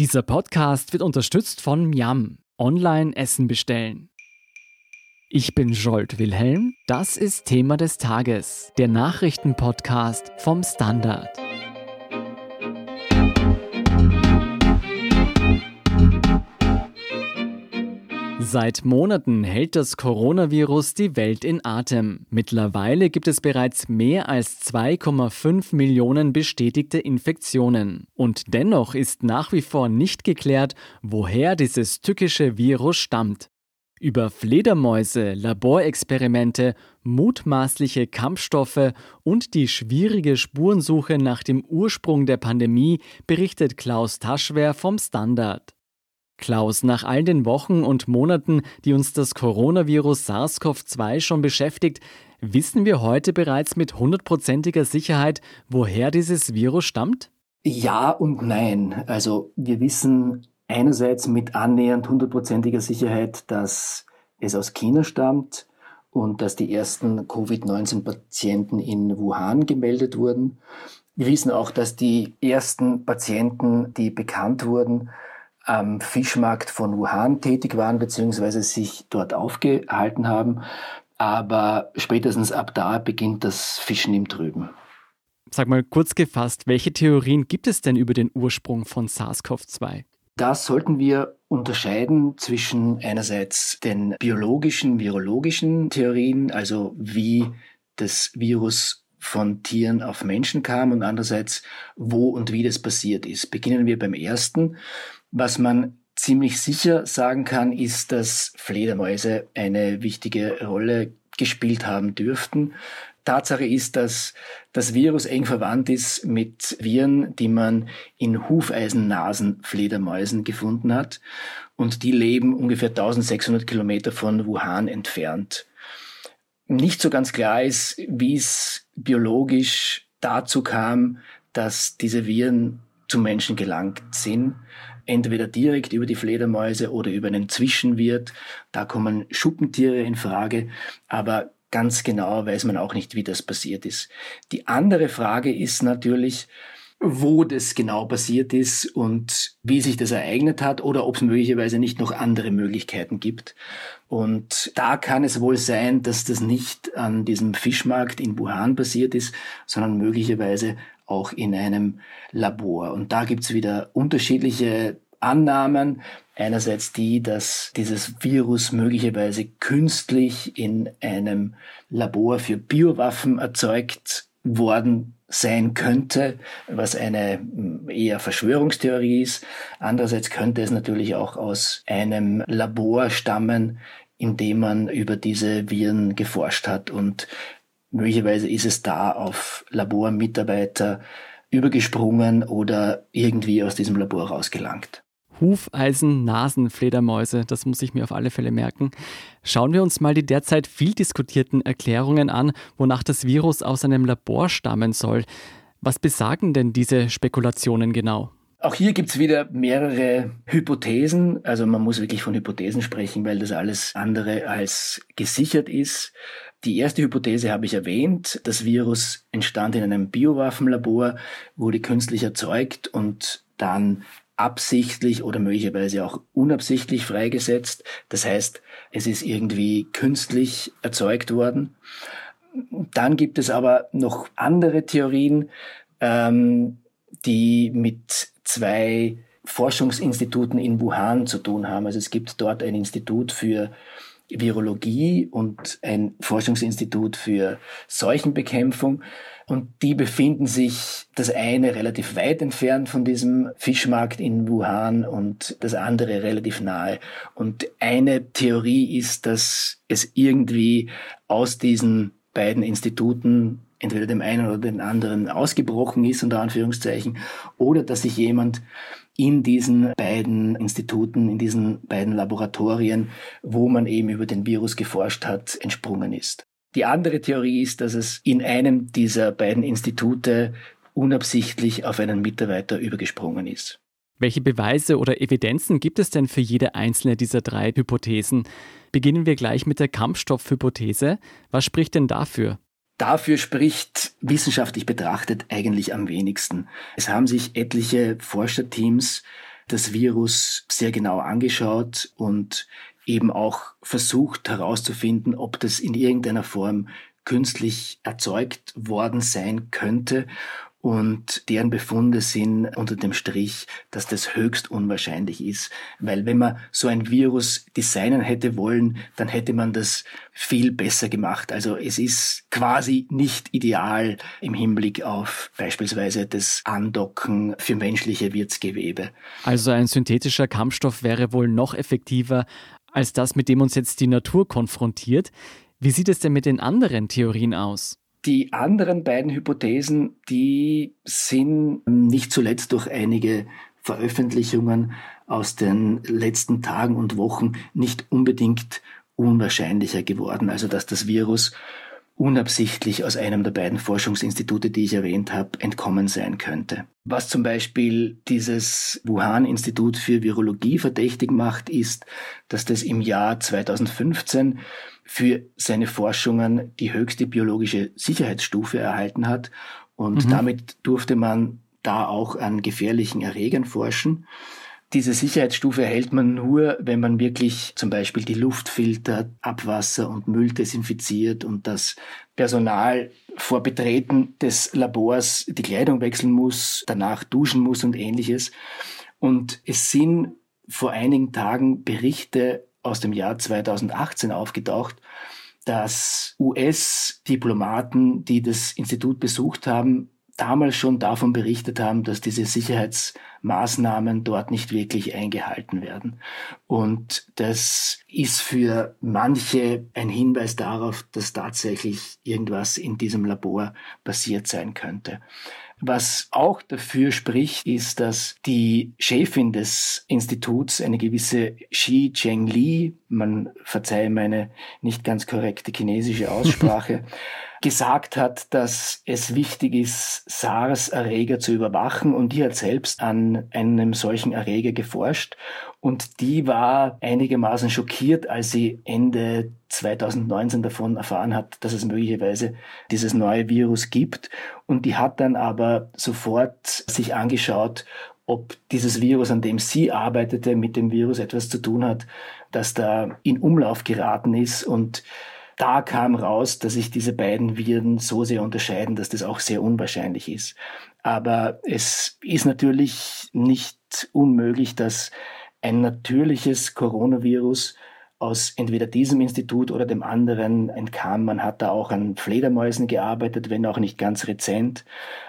Dieser Podcast wird unterstützt von Miam. Online Essen bestellen. Ich bin Jolt Wilhelm. Das ist Thema des Tages, der Nachrichtenpodcast vom Standard. Seit Monaten hält das Coronavirus die Welt in Atem. Mittlerweile gibt es bereits mehr als 2,5 Millionen bestätigte Infektionen. Und dennoch ist nach wie vor nicht geklärt, woher dieses tückische Virus stammt. Über Fledermäuse, Laborexperimente, mutmaßliche Kampfstoffe und die schwierige Spurensuche nach dem Ursprung der Pandemie berichtet Klaus Taschwer vom Standard. Klaus, nach all den Wochen und Monaten, die uns das Coronavirus SARS-CoV-2 schon beschäftigt, wissen wir heute bereits mit hundertprozentiger Sicherheit, woher dieses Virus stammt? Ja und nein. Also wir wissen einerseits mit annähernd hundertprozentiger Sicherheit, dass es aus China stammt und dass die ersten Covid-19-Patienten in Wuhan gemeldet wurden. Wir wissen auch, dass die ersten Patienten, die bekannt wurden, am Fischmarkt von Wuhan tätig waren bzw. sich dort aufgehalten haben. Aber spätestens ab da beginnt das Fischen im Trüben. Sag mal kurz gefasst, welche Theorien gibt es denn über den Ursprung von SARS-CoV-2? Da sollten wir unterscheiden zwischen einerseits den biologischen, virologischen Theorien, also wie das Virus von Tieren auf Menschen kam und andererseits, wo und wie das passiert ist. Beginnen wir beim ersten. Was man ziemlich sicher sagen kann, ist, dass Fledermäuse eine wichtige Rolle gespielt haben dürften. Tatsache ist, dass das Virus eng verwandt ist mit Viren, die man in Hufeisennasenfledermäusen gefunden hat. Und die leben ungefähr 1600 Kilometer von Wuhan entfernt. Nicht so ganz klar ist, wie es biologisch dazu kam, dass diese Viren zu Menschen gelangt sind entweder direkt über die Fledermäuse oder über einen Zwischenwirt. Da kommen Schuppentiere in Frage, aber ganz genau weiß man auch nicht, wie das passiert ist. Die andere Frage ist natürlich, wo das genau passiert ist und wie sich das ereignet hat oder ob es möglicherweise nicht noch andere Möglichkeiten gibt. Und da kann es wohl sein, dass das nicht an diesem Fischmarkt in Wuhan passiert ist, sondern möglicherweise auch in einem Labor. Und da gibt's wieder unterschiedliche Annahmen. Einerseits die, dass dieses Virus möglicherweise künstlich in einem Labor für Biowaffen erzeugt worden sein könnte, was eine hm, eher Verschwörungstheorie ist. Andererseits könnte es natürlich auch aus einem Labor stammen, in dem man über diese Viren geforscht hat und Möglicherweise ist es da auf Labormitarbeiter übergesprungen oder irgendwie aus diesem Labor rausgelangt. Hufeisen, Nasenfledermäuse, das muss ich mir auf alle Fälle merken. Schauen wir uns mal die derzeit viel diskutierten Erklärungen an, wonach das Virus aus einem Labor stammen soll. Was besagen denn diese Spekulationen genau? Auch hier gibt's wieder mehrere Hypothesen. Also man muss wirklich von Hypothesen sprechen, weil das alles andere als gesichert ist. Die erste Hypothese habe ich erwähnt. Das Virus entstand in einem Biowaffenlabor, wurde künstlich erzeugt und dann absichtlich oder möglicherweise auch unabsichtlich freigesetzt. Das heißt, es ist irgendwie künstlich erzeugt worden. Dann gibt es aber noch andere Theorien, ähm, die mit zwei Forschungsinstituten in Wuhan zu tun haben. Also es gibt dort ein Institut für Virologie und ein Forschungsinstitut für Seuchenbekämpfung. Und die befinden sich das eine relativ weit entfernt von diesem Fischmarkt in Wuhan und das andere relativ nahe. Und eine Theorie ist, dass es irgendwie aus diesen beiden Instituten entweder dem einen oder dem anderen ausgebrochen ist, unter Anführungszeichen, oder dass sich jemand in diesen beiden Instituten, in diesen beiden Laboratorien, wo man eben über den Virus geforscht hat, entsprungen ist. Die andere Theorie ist, dass es in einem dieser beiden Institute unabsichtlich auf einen Mitarbeiter übergesprungen ist. Welche Beweise oder Evidenzen gibt es denn für jede einzelne dieser drei Hypothesen? Beginnen wir gleich mit der Kampfstoffhypothese. Was spricht denn dafür? Dafür spricht wissenschaftlich betrachtet eigentlich am wenigsten. Es haben sich etliche Forscherteams das Virus sehr genau angeschaut und eben auch versucht herauszufinden, ob das in irgendeiner Form künstlich erzeugt worden sein könnte und deren Befunde sind unter dem Strich, dass das höchst unwahrscheinlich ist. Weil wenn man so ein Virus designen hätte wollen, dann hätte man das viel besser gemacht. Also es ist quasi nicht ideal im Hinblick auf beispielsweise das Andocken für menschliche Wirtsgewebe. Also ein synthetischer Kampfstoff wäre wohl noch effektiver als das, mit dem uns jetzt die Natur konfrontiert. Wie sieht es denn mit den anderen Theorien aus? Die anderen beiden Hypothesen, die sind nicht zuletzt durch einige Veröffentlichungen aus den letzten Tagen und Wochen nicht unbedingt unwahrscheinlicher geworden. Also dass das Virus unabsichtlich aus einem der beiden Forschungsinstitute, die ich erwähnt habe, entkommen sein könnte. Was zum Beispiel dieses Wuhan-Institut für Virologie verdächtig macht, ist, dass das im Jahr 2015 für seine Forschungen die höchste biologische Sicherheitsstufe erhalten hat und mhm. damit durfte man da auch an gefährlichen Erregern forschen. Diese Sicherheitsstufe erhält man nur, wenn man wirklich zum Beispiel die Luft filtert, Abwasser und Müll desinfiziert und das Personal vor Betreten des Labors die Kleidung wechseln muss, danach duschen muss und ähnliches. Und es sind vor einigen Tagen Berichte aus dem Jahr 2018 aufgetaucht, dass US-Diplomaten, die das Institut besucht haben, damals schon davon berichtet haben, dass diese Sicherheitsmaßnahmen dort nicht wirklich eingehalten werden. Und das ist für manche ein Hinweis darauf, dass tatsächlich irgendwas in diesem Labor passiert sein könnte. Was auch dafür spricht, ist, dass die Chefin des Instituts, eine gewisse Xi Zhengli, man verzeihe meine nicht ganz korrekte chinesische Aussprache, gesagt hat, dass es wichtig ist, SARS-Erreger zu überwachen. Und die hat selbst an einem solchen Erreger geforscht. Und die war einigermaßen schockiert, als sie Ende 2019 davon erfahren hat, dass es möglicherweise dieses neue Virus gibt. Und die hat dann aber sofort sich angeschaut, ob dieses Virus, an dem sie arbeitete, mit dem Virus etwas zu tun hat, das da in Umlauf geraten ist. Und da kam raus, dass sich diese beiden Viren so sehr unterscheiden, dass das auch sehr unwahrscheinlich ist. Aber es ist natürlich nicht unmöglich, dass ein natürliches Coronavirus aus entweder diesem Institut oder dem anderen entkam. Man hat da auch an Fledermäusen gearbeitet, wenn auch nicht ganz rezent.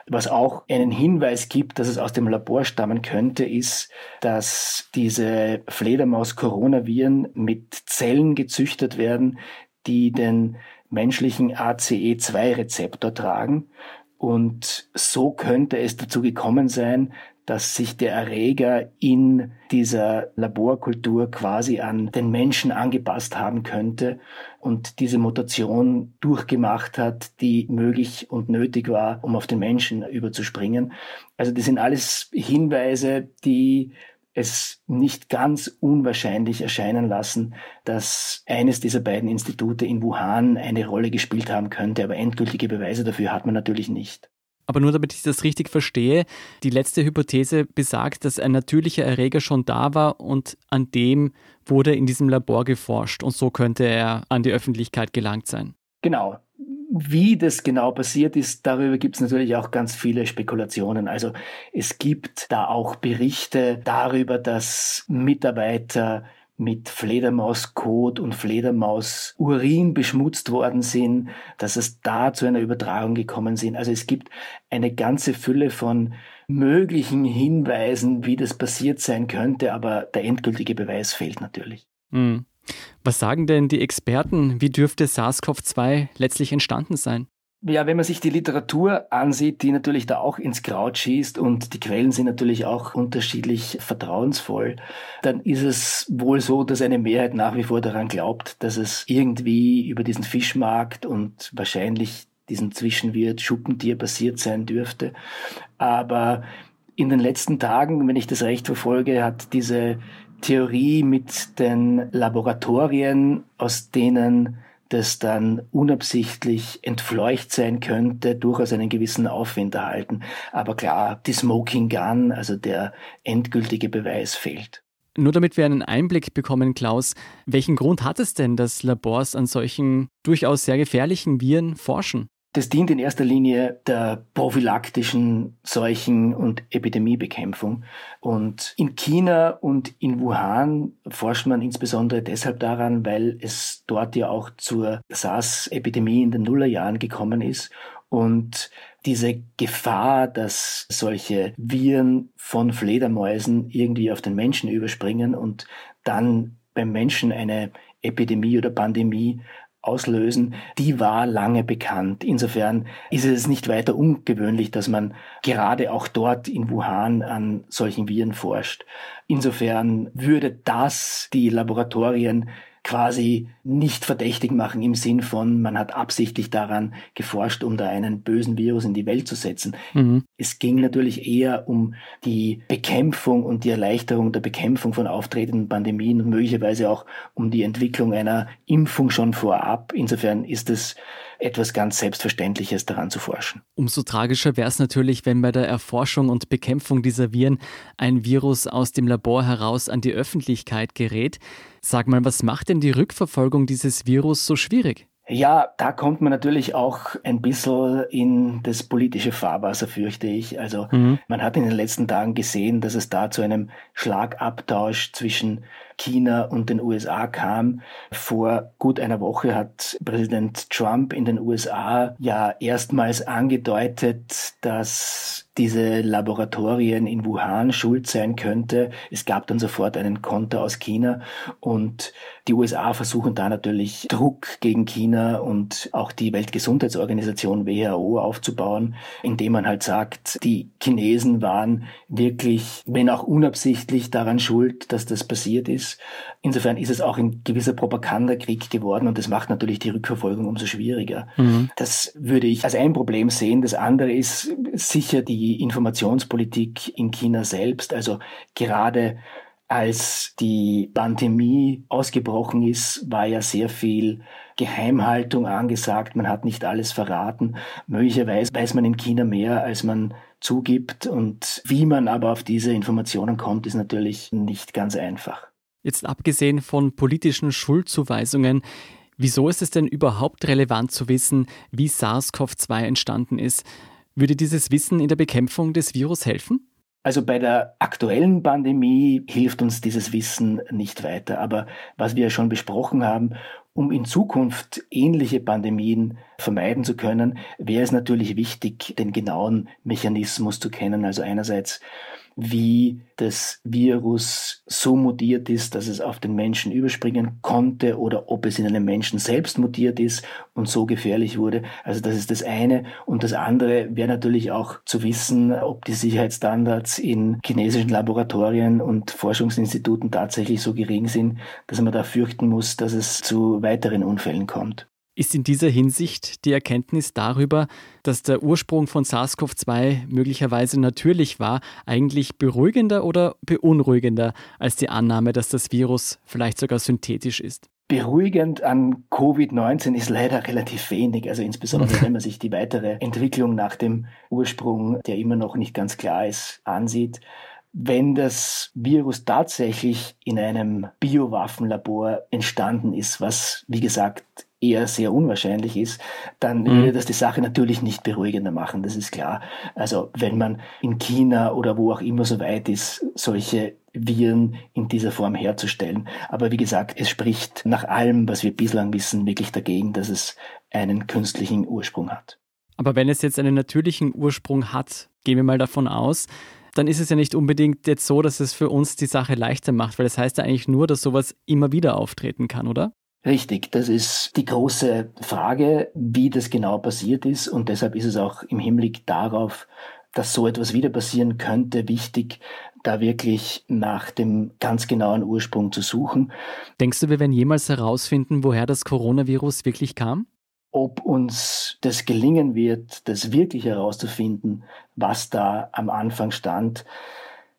Was auch einen Hinweis gibt, dass es aus dem Labor stammen könnte, ist, dass diese Fledermaus-Coronaviren mit Zellen gezüchtet werden, die den menschlichen ACE2-Rezeptor tragen. Und so könnte es dazu gekommen sein, dass sich der Erreger in dieser Laborkultur quasi an den Menschen angepasst haben könnte und diese Mutation durchgemacht hat, die möglich und nötig war, um auf den Menschen überzuspringen. Also das sind alles Hinweise, die es nicht ganz unwahrscheinlich erscheinen lassen, dass eines dieser beiden Institute in Wuhan eine Rolle gespielt haben könnte, aber endgültige Beweise dafür hat man natürlich nicht. Aber nur damit ich das richtig verstehe, die letzte Hypothese besagt, dass ein natürlicher Erreger schon da war und an dem wurde in diesem Labor geforscht und so könnte er an die Öffentlichkeit gelangt sein. Genau. Wie das genau passiert ist, darüber gibt es natürlich auch ganz viele Spekulationen. Also es gibt da auch Berichte darüber, dass Mitarbeiter mit Fledermauskot und Fledermausurin beschmutzt worden sind, dass es da zu einer Übertragung gekommen sind. Also es gibt eine ganze Fülle von möglichen Hinweisen, wie das passiert sein könnte, aber der endgültige Beweis fehlt natürlich. Mhm. Was sagen denn die Experten? Wie dürfte SARS-CoV-2 letztlich entstanden sein? Ja, wenn man sich die Literatur ansieht, die natürlich da auch ins Kraut schießt und die Quellen sind natürlich auch unterschiedlich vertrauensvoll, dann ist es wohl so, dass eine Mehrheit nach wie vor daran glaubt, dass es irgendwie über diesen Fischmarkt und wahrscheinlich diesen Zwischenwirt Schuppentier passiert sein dürfte. Aber in den letzten Tagen, wenn ich das recht verfolge, hat diese Theorie mit den Laboratorien, aus denen das dann unabsichtlich entfleucht sein könnte, durchaus einen gewissen Aufwind erhalten. Aber klar, die Smoking Gun, also der endgültige Beweis fehlt. Nur damit wir einen Einblick bekommen, Klaus, welchen Grund hat es denn, dass Labors an solchen durchaus sehr gefährlichen Viren forschen? Das dient in erster Linie der prophylaktischen Seuchen- und Epidemiebekämpfung. Und in China und in Wuhan forscht man insbesondere deshalb daran, weil es dort ja auch zur SARS-Epidemie in den Nullerjahren gekommen ist. Und diese Gefahr, dass solche Viren von Fledermäusen irgendwie auf den Menschen überspringen und dann beim Menschen eine Epidemie oder Pandemie auslösen, die war lange bekannt. Insofern ist es nicht weiter ungewöhnlich, dass man gerade auch dort in Wuhan an solchen Viren forscht. Insofern würde das die Laboratorien quasi nicht verdächtig machen im Sinn von, man hat absichtlich daran geforscht, um da einen bösen Virus in die Welt zu setzen. Mhm. Es ging natürlich eher um die Bekämpfung und die Erleichterung der Bekämpfung von auftretenden Pandemien und möglicherweise auch um die Entwicklung einer Impfung schon vorab. Insofern ist es etwas ganz Selbstverständliches daran zu forschen. Umso tragischer wäre es natürlich, wenn bei der Erforschung und Bekämpfung dieser Viren ein Virus aus dem Labor heraus an die Öffentlichkeit gerät. Sag mal, was macht denn die Rückverfolgung dieses Virus so schwierig? Ja, da kommt man natürlich auch ein bisschen in das politische Fahrwasser, fürchte ich. Also mhm. man hat in den letzten Tagen gesehen, dass es da zu einem Schlagabtausch zwischen China und den USA kam. Vor gut einer Woche hat Präsident Trump in den USA ja erstmals angedeutet, dass diese Laboratorien in Wuhan schuld sein könnte. Es gab dann sofort einen Konter aus China und die USA versuchen da natürlich Druck gegen China und auch die Weltgesundheitsorganisation WHO aufzubauen, indem man halt sagt, die Chinesen waren wirklich, wenn auch unabsichtlich, daran schuld, dass das passiert ist ist. Insofern ist es auch ein gewisser Propagandakrieg geworden und das macht natürlich die Rückverfolgung umso schwieriger. Mhm. Das würde ich als ein Problem sehen. Das andere ist sicher die Informationspolitik in China selbst. Also gerade als die Pandemie ausgebrochen ist, war ja sehr viel Geheimhaltung angesagt. Man hat nicht alles verraten. Möglicherweise weiß man in China mehr, als man zugibt. Und wie man aber auf diese Informationen kommt, ist natürlich nicht ganz einfach. Jetzt abgesehen von politischen Schuldzuweisungen, wieso ist es denn überhaupt relevant zu wissen, wie SARS-CoV-2 entstanden ist? Würde dieses Wissen in der Bekämpfung des Virus helfen? Also bei der aktuellen Pandemie hilft uns dieses Wissen nicht weiter. Aber was wir schon besprochen haben, um in Zukunft ähnliche Pandemien vermeiden zu können, wäre es natürlich wichtig, den genauen Mechanismus zu kennen. Also einerseits wie das Virus so mutiert ist, dass es auf den Menschen überspringen konnte oder ob es in einem Menschen selbst mutiert ist und so gefährlich wurde. Also das ist das eine. Und das andere wäre natürlich auch zu wissen, ob die Sicherheitsstandards in chinesischen Laboratorien und Forschungsinstituten tatsächlich so gering sind, dass man da fürchten muss, dass es zu weiteren Unfällen kommt. Ist in dieser Hinsicht die Erkenntnis darüber, dass der Ursprung von SARS-CoV-2 möglicherweise natürlich war, eigentlich beruhigender oder beunruhigender als die Annahme, dass das Virus vielleicht sogar synthetisch ist? Beruhigend an Covid-19 ist leider relativ wenig, also insbesondere wenn man sich die weitere Entwicklung nach dem Ursprung, der immer noch nicht ganz klar ist, ansieht. Wenn das Virus tatsächlich in einem Biowaffenlabor entstanden ist, was wie gesagt eher sehr unwahrscheinlich ist, dann mhm. würde das die Sache natürlich nicht beruhigender machen, das ist klar. Also wenn man in China oder wo auch immer so weit ist, solche Viren in dieser Form herzustellen. Aber wie gesagt, es spricht nach allem, was wir bislang wissen, wirklich dagegen, dass es einen künstlichen Ursprung hat. Aber wenn es jetzt einen natürlichen Ursprung hat, gehen wir mal davon aus, dann ist es ja nicht unbedingt jetzt so, dass es für uns die Sache leichter macht, weil das heißt ja eigentlich nur, dass sowas immer wieder auftreten kann, oder? Richtig, das ist die große Frage, wie das genau passiert ist. Und deshalb ist es auch im Hinblick darauf, dass so etwas wieder passieren könnte, wichtig, da wirklich nach dem ganz genauen Ursprung zu suchen. Denkst du, wir werden jemals herausfinden, woher das Coronavirus wirklich kam? Ob uns das gelingen wird, das wirklich herauszufinden, was da am Anfang stand,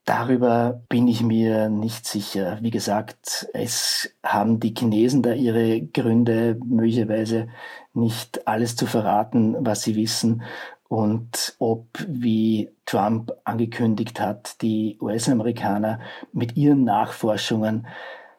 Darüber bin ich mir nicht sicher. Wie gesagt, es haben die Chinesen da ihre Gründe, möglicherweise nicht alles zu verraten, was sie wissen. Und ob, wie Trump angekündigt hat, die US-Amerikaner mit ihren Nachforschungen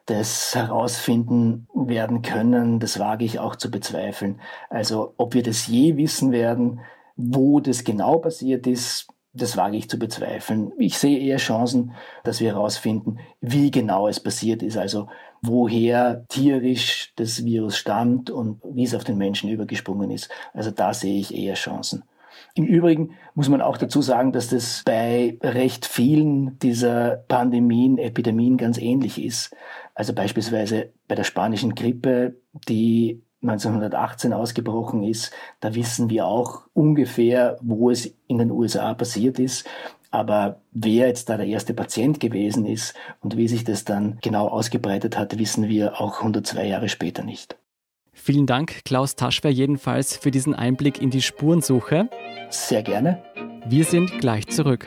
das herausfinden werden können, das wage ich auch zu bezweifeln. Also ob wir das je wissen werden, wo das genau passiert ist, das wage ich zu bezweifeln. Ich sehe eher Chancen, dass wir herausfinden, wie genau es passiert ist, also woher tierisch das Virus stammt und wie es auf den Menschen übergesprungen ist. Also da sehe ich eher Chancen. Im Übrigen muss man auch dazu sagen, dass das bei recht vielen dieser Pandemien, Epidemien ganz ähnlich ist. Also beispielsweise bei der spanischen Grippe, die 1918 ausgebrochen ist, da wissen wir auch ungefähr, wo es in den USA passiert ist. Aber wer jetzt da der erste Patient gewesen ist und wie sich das dann genau ausgebreitet hat, wissen wir auch 102 Jahre später nicht. Vielen Dank, Klaus Taschwer, jedenfalls für diesen Einblick in die Spurensuche. Sehr gerne. Wir sind gleich zurück.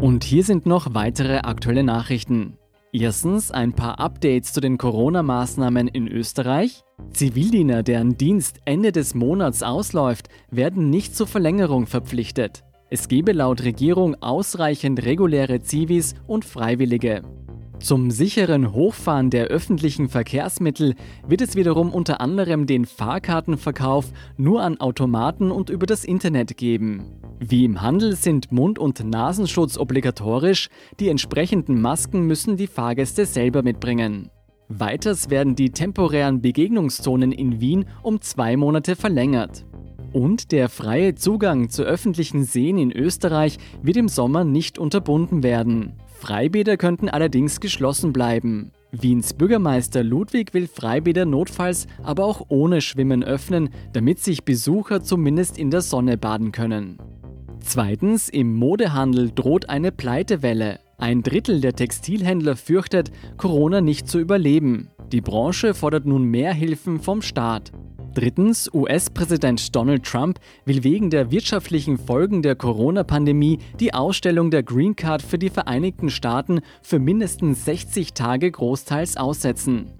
Und hier sind noch weitere aktuelle Nachrichten. Erstens ein paar Updates zu den Corona-Maßnahmen in Österreich. Zivildiener, deren Dienst Ende des Monats ausläuft, werden nicht zur Verlängerung verpflichtet. Es gebe laut Regierung ausreichend reguläre Zivis und Freiwillige. Zum sicheren Hochfahren der öffentlichen Verkehrsmittel wird es wiederum unter anderem den Fahrkartenverkauf nur an Automaten und über das Internet geben. Wie im Handel sind Mund- und Nasenschutz obligatorisch, die entsprechenden Masken müssen die Fahrgäste selber mitbringen. Weiters werden die temporären Begegnungszonen in Wien um zwei Monate verlängert. Und der freie Zugang zu öffentlichen Seen in Österreich wird im Sommer nicht unterbunden werden. Freibäder könnten allerdings geschlossen bleiben. Wiens Bürgermeister Ludwig will Freibäder notfalls aber auch ohne Schwimmen öffnen, damit sich Besucher zumindest in der Sonne baden können. Zweitens, im Modehandel droht eine Pleitewelle. Ein Drittel der Textilhändler fürchtet, Corona nicht zu überleben. Die Branche fordert nun mehr Hilfen vom Staat. Drittens, US-Präsident Donald Trump will wegen der wirtschaftlichen Folgen der Corona-Pandemie die Ausstellung der Green Card für die Vereinigten Staaten für mindestens 60 Tage großteils aussetzen.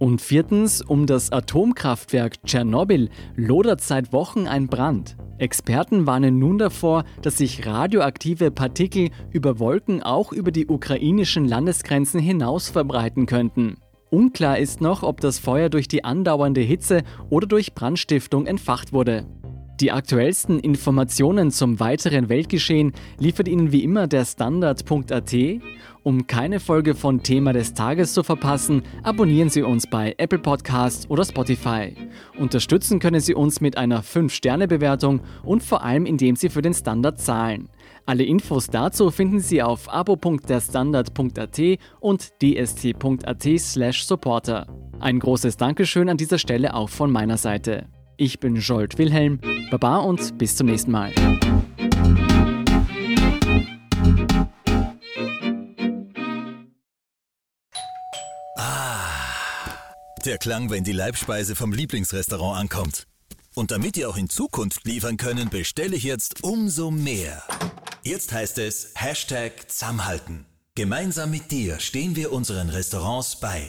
Und viertens, um das Atomkraftwerk Tschernobyl lodert seit Wochen ein Brand. Experten warnen nun davor, dass sich radioaktive Partikel über Wolken auch über die ukrainischen Landesgrenzen hinaus verbreiten könnten. Unklar ist noch, ob das Feuer durch die andauernde Hitze oder durch Brandstiftung entfacht wurde. Die aktuellsten Informationen zum weiteren Weltgeschehen liefert Ihnen wie immer der Standard.at. Um keine Folge von Thema des Tages zu verpassen, abonnieren Sie uns bei Apple Podcasts oder Spotify. Unterstützen können Sie uns mit einer 5-Sterne-Bewertung und vor allem indem Sie für den Standard zahlen. Alle Infos dazu finden Sie auf abo.derstandard.at und dst.at/supporter. Ein großes Dankeschön an dieser Stelle auch von meiner Seite. Ich bin Jolt Wilhelm, Baba und bis zum nächsten Mal. Ah, der Klang, wenn die Leibspeise vom Lieblingsrestaurant ankommt. Und damit ihr auch in Zukunft liefern können, bestelle ich jetzt umso mehr. Jetzt heißt es Hashtag Zusammenhalten. Gemeinsam mit dir stehen wir unseren Restaurants bei.